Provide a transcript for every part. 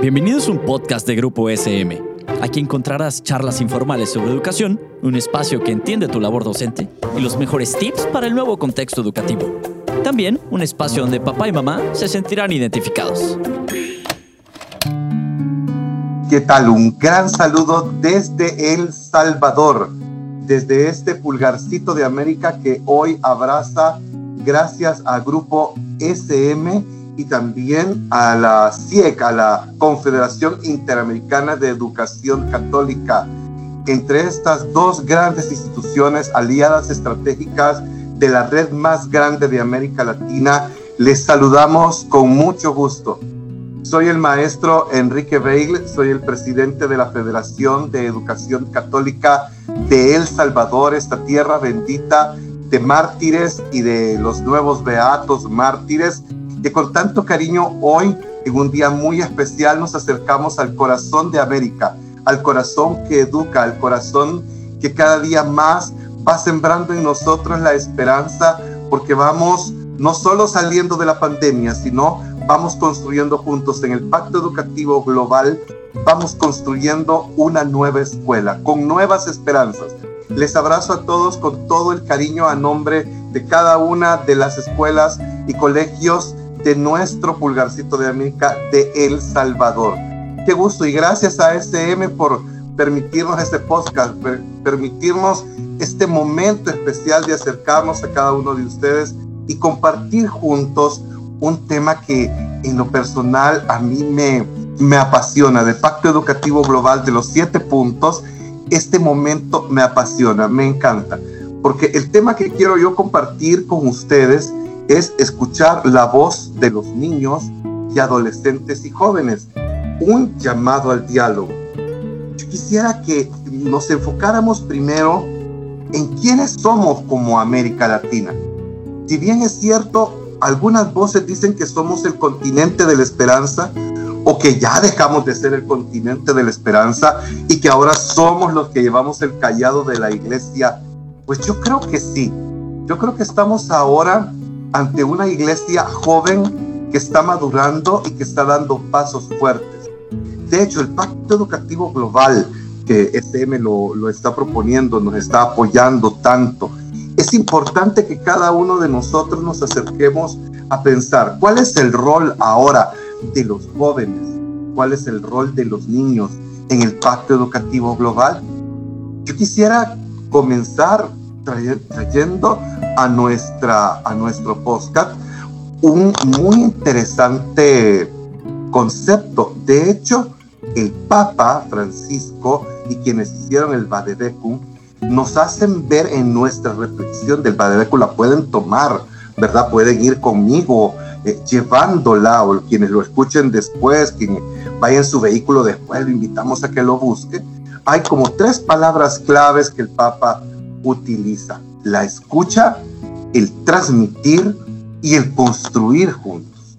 Bienvenidos a un podcast de Grupo SM. Aquí encontrarás charlas informales sobre educación, un espacio que entiende tu labor docente y los mejores tips para el nuevo contexto educativo. También un espacio donde papá y mamá se sentirán identificados. ¿Qué tal? Un gran saludo desde El Salvador, desde este pulgarcito de América que hoy abraza gracias a Grupo SM y también a la CIEC, a la Confederación Interamericana de Educación Católica. Entre estas dos grandes instituciones aliadas estratégicas de la red más grande de América Latina, les saludamos con mucho gusto. Soy el maestro Enrique Beil, soy el presidente de la Federación de Educación Católica de El Salvador, esta tierra bendita de mártires y de los nuevos beatos mártires que con tanto cariño hoy, en un día muy especial, nos acercamos al corazón de América, al corazón que educa, al corazón que cada día más va sembrando en nosotros la esperanza, porque vamos no solo saliendo de la pandemia, sino vamos construyendo juntos en el Pacto Educativo Global, vamos construyendo una nueva escuela con nuevas esperanzas. Les abrazo a todos con todo el cariño a nombre de cada una de las escuelas y colegios de nuestro pulgarcito de América de El Salvador. Qué gusto y gracias a SM por permitirnos este podcast, permitirnos este momento especial de acercarnos a cada uno de ustedes y compartir juntos un tema que en lo personal a mí me, me apasiona, del Pacto Educativo Global de los siete puntos. Este momento me apasiona, me encanta, porque el tema que quiero yo compartir con ustedes es escuchar la voz de los niños y adolescentes y jóvenes, un llamado al diálogo. Yo quisiera que nos enfocáramos primero en quiénes somos como América Latina. Si bien es cierto, algunas voces dicen que somos el continente de la esperanza o que ya dejamos de ser el continente de la esperanza y que ahora somos los que llevamos el callado de la iglesia, pues yo creo que sí. Yo creo que estamos ahora ante una iglesia joven que está madurando y que está dando pasos fuertes. De hecho, el Pacto Educativo Global que SM lo, lo está proponiendo, nos está apoyando tanto, es importante que cada uno de nosotros nos acerquemos a pensar cuál es el rol ahora de los jóvenes, cuál es el rol de los niños en el Pacto Educativo Global. Yo quisiera comenzar trayendo a, nuestra, a nuestro podcast un muy interesante concepto. De hecho, el Papa Francisco y quienes hicieron el Vadebecum nos hacen ver en nuestra reflexión del Vadebecum, la pueden tomar, ¿verdad? Pueden ir conmigo eh, llevándola o quienes lo escuchen después, quien vaya en su vehículo después, lo invitamos a que lo busque. Hay como tres palabras claves que el Papa utiliza la escucha, el transmitir y el construir juntos.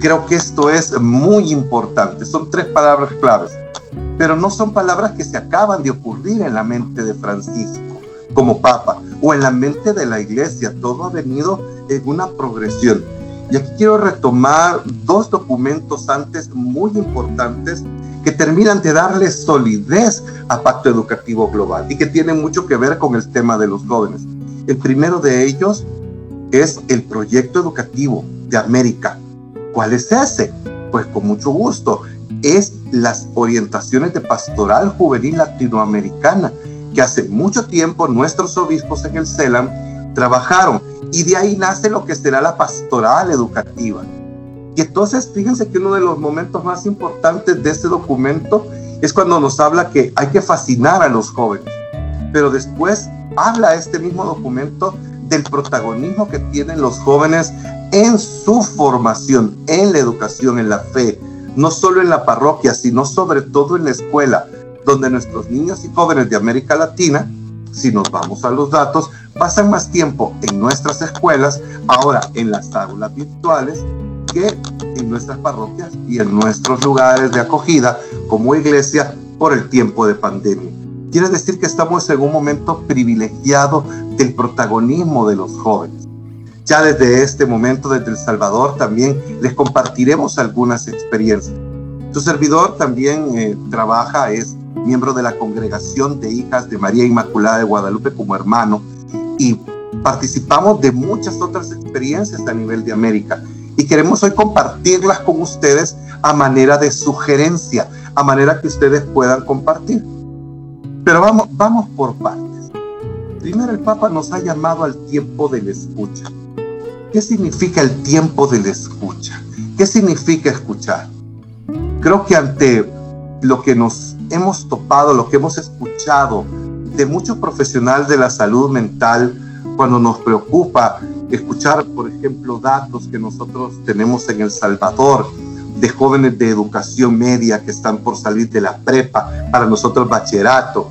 Creo que esto es muy importante. Son tres palabras claves, pero no son palabras que se acaban de ocurrir en la mente de Francisco como papa o en la mente de la iglesia. Todo ha venido en una progresión. Y aquí quiero retomar dos documentos antes muy importantes que terminan de darle solidez a Pacto Educativo Global y que tienen mucho que ver con el tema de los jóvenes. El primero de ellos es el proyecto educativo de América. ¿Cuál es ese? Pues con mucho gusto. Es las orientaciones de pastoral juvenil latinoamericana que hace mucho tiempo nuestros obispos en el CELAM trabajaron y de ahí nace lo que será la pastoral educativa. Y entonces fíjense que uno de los momentos más importantes de este documento es cuando nos habla que hay que fascinar a los jóvenes. Pero después habla este mismo documento del protagonismo que tienen los jóvenes en su formación, en la educación, en la fe, no solo en la parroquia, sino sobre todo en la escuela, donde nuestros niños y jóvenes de América Latina, si nos vamos a los datos, pasan más tiempo en nuestras escuelas, ahora en las aulas virtuales, que en nuestras parroquias y en nuestros lugares de acogida como iglesia por el tiempo de pandemia. Quiere decir que estamos en un momento privilegiado del protagonismo de los jóvenes. Ya desde este momento, desde El Salvador, también les compartiremos algunas experiencias. Su servidor también eh, trabaja, es miembro de la congregación de hijas de María Inmaculada de Guadalupe como hermano y participamos de muchas otras experiencias a nivel de América y queremos hoy compartirlas con ustedes a manera de sugerencia, a manera que ustedes puedan compartir. Pero vamos, vamos por partes. Primero el Papa nos ha llamado al tiempo de la escucha. ¿Qué significa el tiempo de la escucha? ¿Qué significa escuchar? Creo que ante lo que nos hemos topado, lo que hemos escuchado de muchos profesionales de la salud mental, cuando nos preocupa escuchar, por ejemplo, datos que nosotros tenemos en El Salvador de jóvenes de educación media que están por salir de la prepa, para nosotros bachillerato.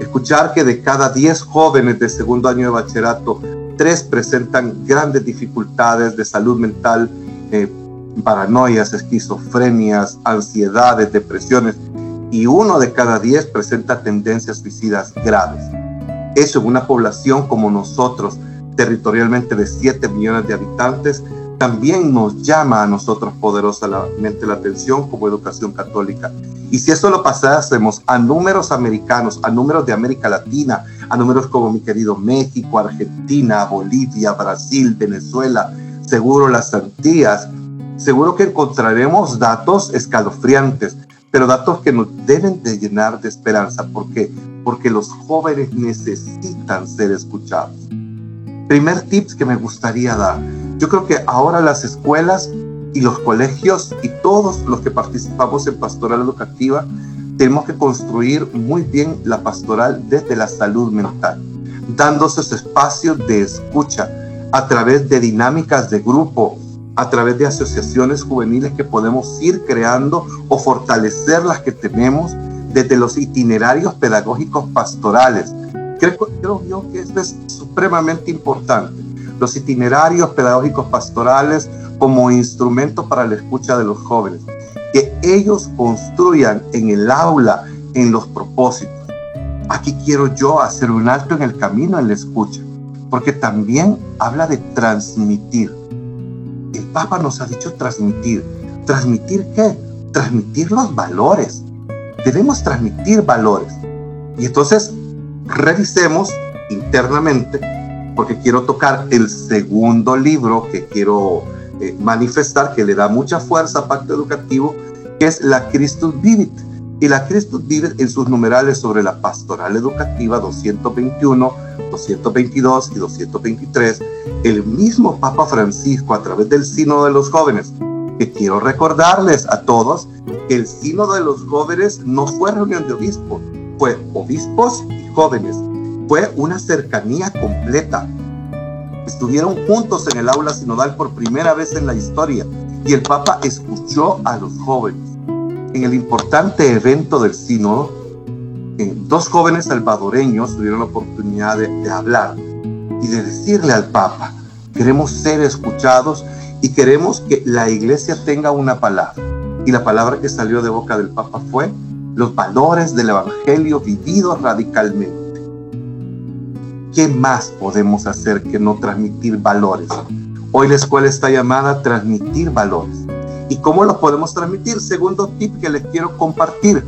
Escuchar que de cada 10 jóvenes de segundo año de bachillerato, 3 presentan grandes dificultades de salud mental, eh, paranoias, esquizofrenias, ansiedades, depresiones, y uno de cada 10 presenta tendencias suicidas graves. Eso en una población como nosotros, territorialmente de 7 millones de habitantes, también nos llama a nosotros poderosamente la atención como educación católica. Y si eso lo pasásemos a números americanos, a números de América Latina, a números como mi querido México, Argentina, Bolivia, Brasil, Venezuela, seguro las Antillas, seguro que encontraremos datos escalofriantes, pero datos que nos deben de llenar de esperanza. ¿Por qué? Porque los jóvenes necesitan ser escuchados. Primer tips que me gustaría dar. Yo creo que ahora las escuelas y los colegios y todos los que participamos en pastoral educativa tenemos que construir muy bien la pastoral desde la salud mental, dando esos espacios de escucha a través de dinámicas de grupo, a través de asociaciones juveniles que podemos ir creando o fortalecer las que tenemos desde los itinerarios pedagógicos pastorales. Creo, creo yo que esto es supremamente importante. Los itinerarios pedagógicos pastorales como instrumento para la escucha de los jóvenes. Que ellos construyan en el aula, en los propósitos. Aquí quiero yo hacer un alto en el camino en la escucha, porque también habla de transmitir el Papa nos ha dicho transmitir. ¿Transmitir qué? Transmitir los valores. Debemos transmitir valores. Y entonces revisemos internamente, porque quiero tocar el segundo libro que quiero eh, manifestar, que le da mucha fuerza a Pacto Educativo, que es la Christus Vivit. Y la Christus Vivit en sus numerales sobre la pastoral educativa 221 222 y 223, el mismo Papa Francisco a través del Sino de los Jóvenes, que quiero recordarles a todos que el Sino de los Jóvenes no fue reunión de obispos, fue obispos y jóvenes, fue una cercanía completa. Estuvieron juntos en el aula sinodal por primera vez en la historia y el Papa escuchó a los jóvenes. En el importante evento del sínodo, dos jóvenes salvadoreños tuvieron la oportunidad de, hablar y de decirle al Papa, queremos ser escuchados y queremos que la iglesia tenga una palabra. Y la palabra que salió de boca del Papa fue los valores del Evangelio vividos radicalmente. ¿Qué más podemos hacer que no transmitir valores? Hoy la escuela está llamada a transmitir valores. ¿Y cómo los podemos transmitir? Segundo tip que les quiero compartir.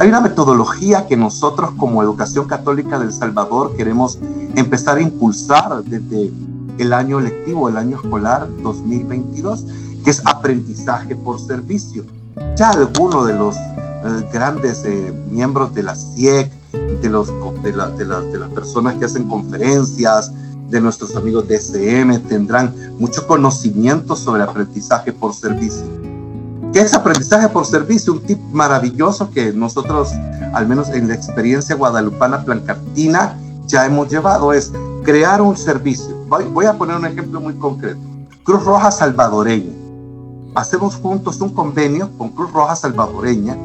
Hay una metodología que nosotros como Educación Católica del Salvador queremos empezar a impulsar desde el año lectivo, el año escolar 2022, que es aprendizaje por servicio. Ya algunos de los eh, grandes eh, miembros de la CIEC, de, los, de, de, de las personas que hacen conferencias, de nuestros amigos de SM, tendrán mucho conocimiento sobre aprendizaje por servicio ¿Qué es aprendizaje por servicio? Un tip maravilloso que nosotros, al menos en la experiencia guadalupana plancartina, ya hemos llevado, es crear un servicio. Voy, a poner un ejemplo muy concreto. Cruz Roja Salvadoreña. Hacemos juntos un convenio con Cruz Roja Salvadoreña.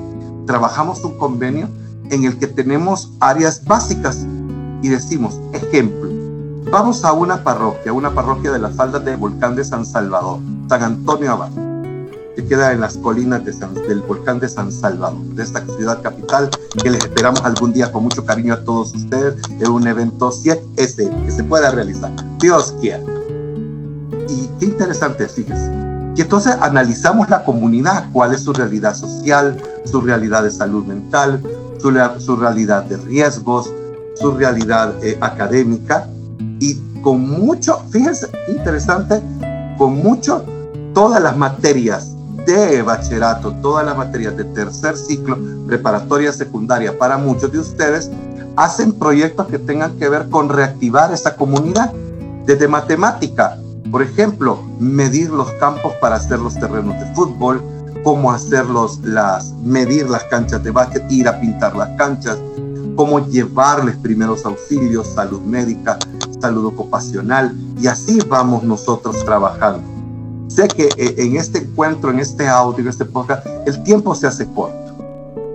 Trabajamos un convenio en el que tenemos áreas básicas y decimos, ejemplo, vamos a una parroquia, una parroquia de las faldas del volcán de San Salvador, San Antonio Abad que queda en las colinas del volcán de San Salvador, de esta ciudad capital, que les esperamos algún día con mucho cariño a todos ustedes en un evento 7S que se pueda realizar. Dios quiera. Y qué interesante, fíjense, Y entonces analizamos la comunidad, cuál es su realidad social, su realidad de salud mental, su, su realidad de riesgos, su realidad eh, académica y con mucho, fíjense, interesante, con mucho, todas las materias de bachillerato, todas las materias de tercer ciclo, preparatoria secundaria, para muchos de ustedes, hacen proyectos que tengan que ver con reactivar esa comunidad. Desde matemática, por ejemplo, medir los campos para hacer los terrenos de fútbol, cómo hacerlos, las, medir las canchas de básquet, ir a pintar las canchas, cómo llevarles primeros auxilios, salud médica, salud ocupacional, y así vamos nosotros trabajando. Sé que eh, en este encuentro, en este audio, en este podcast, el tiempo se hace corto.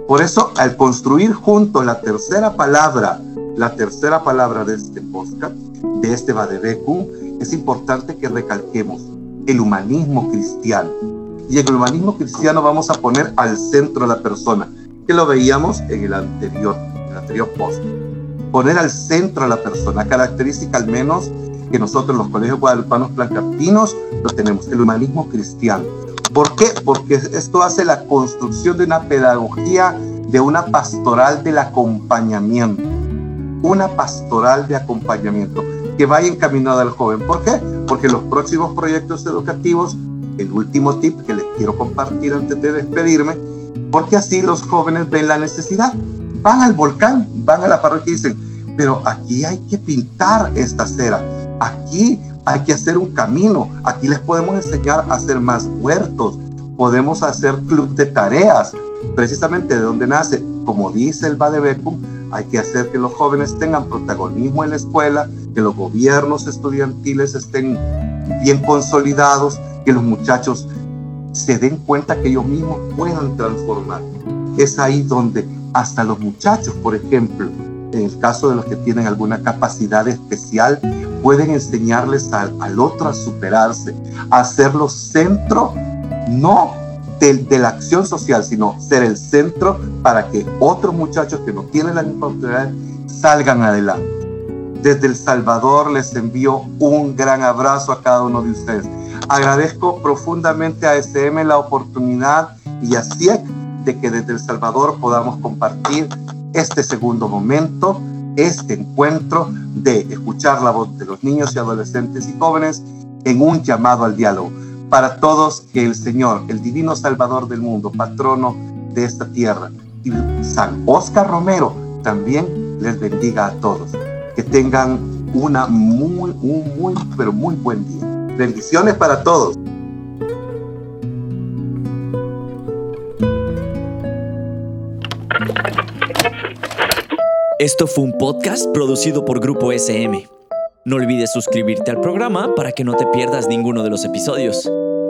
Por eso, al construir juntos la tercera palabra, la tercera palabra de este podcast, de este Badebecum, es importante que recalquemos el humanismo cristiano. Y en el humanismo cristiano vamos a poner al centro a la persona, que lo veíamos en el anterior, en el anterior post. Poner al centro a la persona, característica al menos que nosotros los colegios guadalupanos plancartinos lo tenemos, el humanismo cristiano. ¿Por qué? Porque esto hace la construcción de una pedagogía, de una pastoral del acompañamiento, una pastoral de acompañamiento que vaya encaminada al joven. ¿Por qué? Porque los próximos proyectos educativos, el último tip que les quiero compartir antes de despedirme, porque así los jóvenes ven la necesidad. Van al volcán, van a la parroquia y dicen, pero aquí hay que pintar esta acera, aquí hay que hacer un camino, aquí les podemos enseñar a hacer más huertos, podemos hacer club de tareas, precisamente de donde nace, como dice el Badebecum, hay que hacer que los jóvenes tengan protagonismo en la escuela, que los gobiernos estudiantiles estén bien consolidados, que los muchachos se den cuenta que ellos mismos puedan transformar. Es ahí donde hasta los muchachos, por ejemplo, en el caso de los que tienen alguna capacidad especial, pueden enseñarles al, al otro a superarse, a hacerlo centro, no de, la acción social, sino ser el centro para que otros muchachos que no tienen la misma oportunidad salgan adelante. Desde El Salvador les envío un gran abrazo a cada uno de ustedes. Agradezco profundamente a SM la oportunidad y a CIEC de que desde El Salvador podamos compartir este segundo momento, este encuentro de escuchar la voz de los niños y adolescentes y jóvenes en un llamado al diálogo para todos que el Señor, el divino Salvador del mundo, patrono de esta tierra, y San Oscar Romero también les bendiga a todos. Que tengan una muy, un muy, pero muy buen día. Bendiciones para todos. Esto fue un podcast producido por Grupo SM. No olvides suscribirte al programa para que no te pierdas ninguno de los episodios.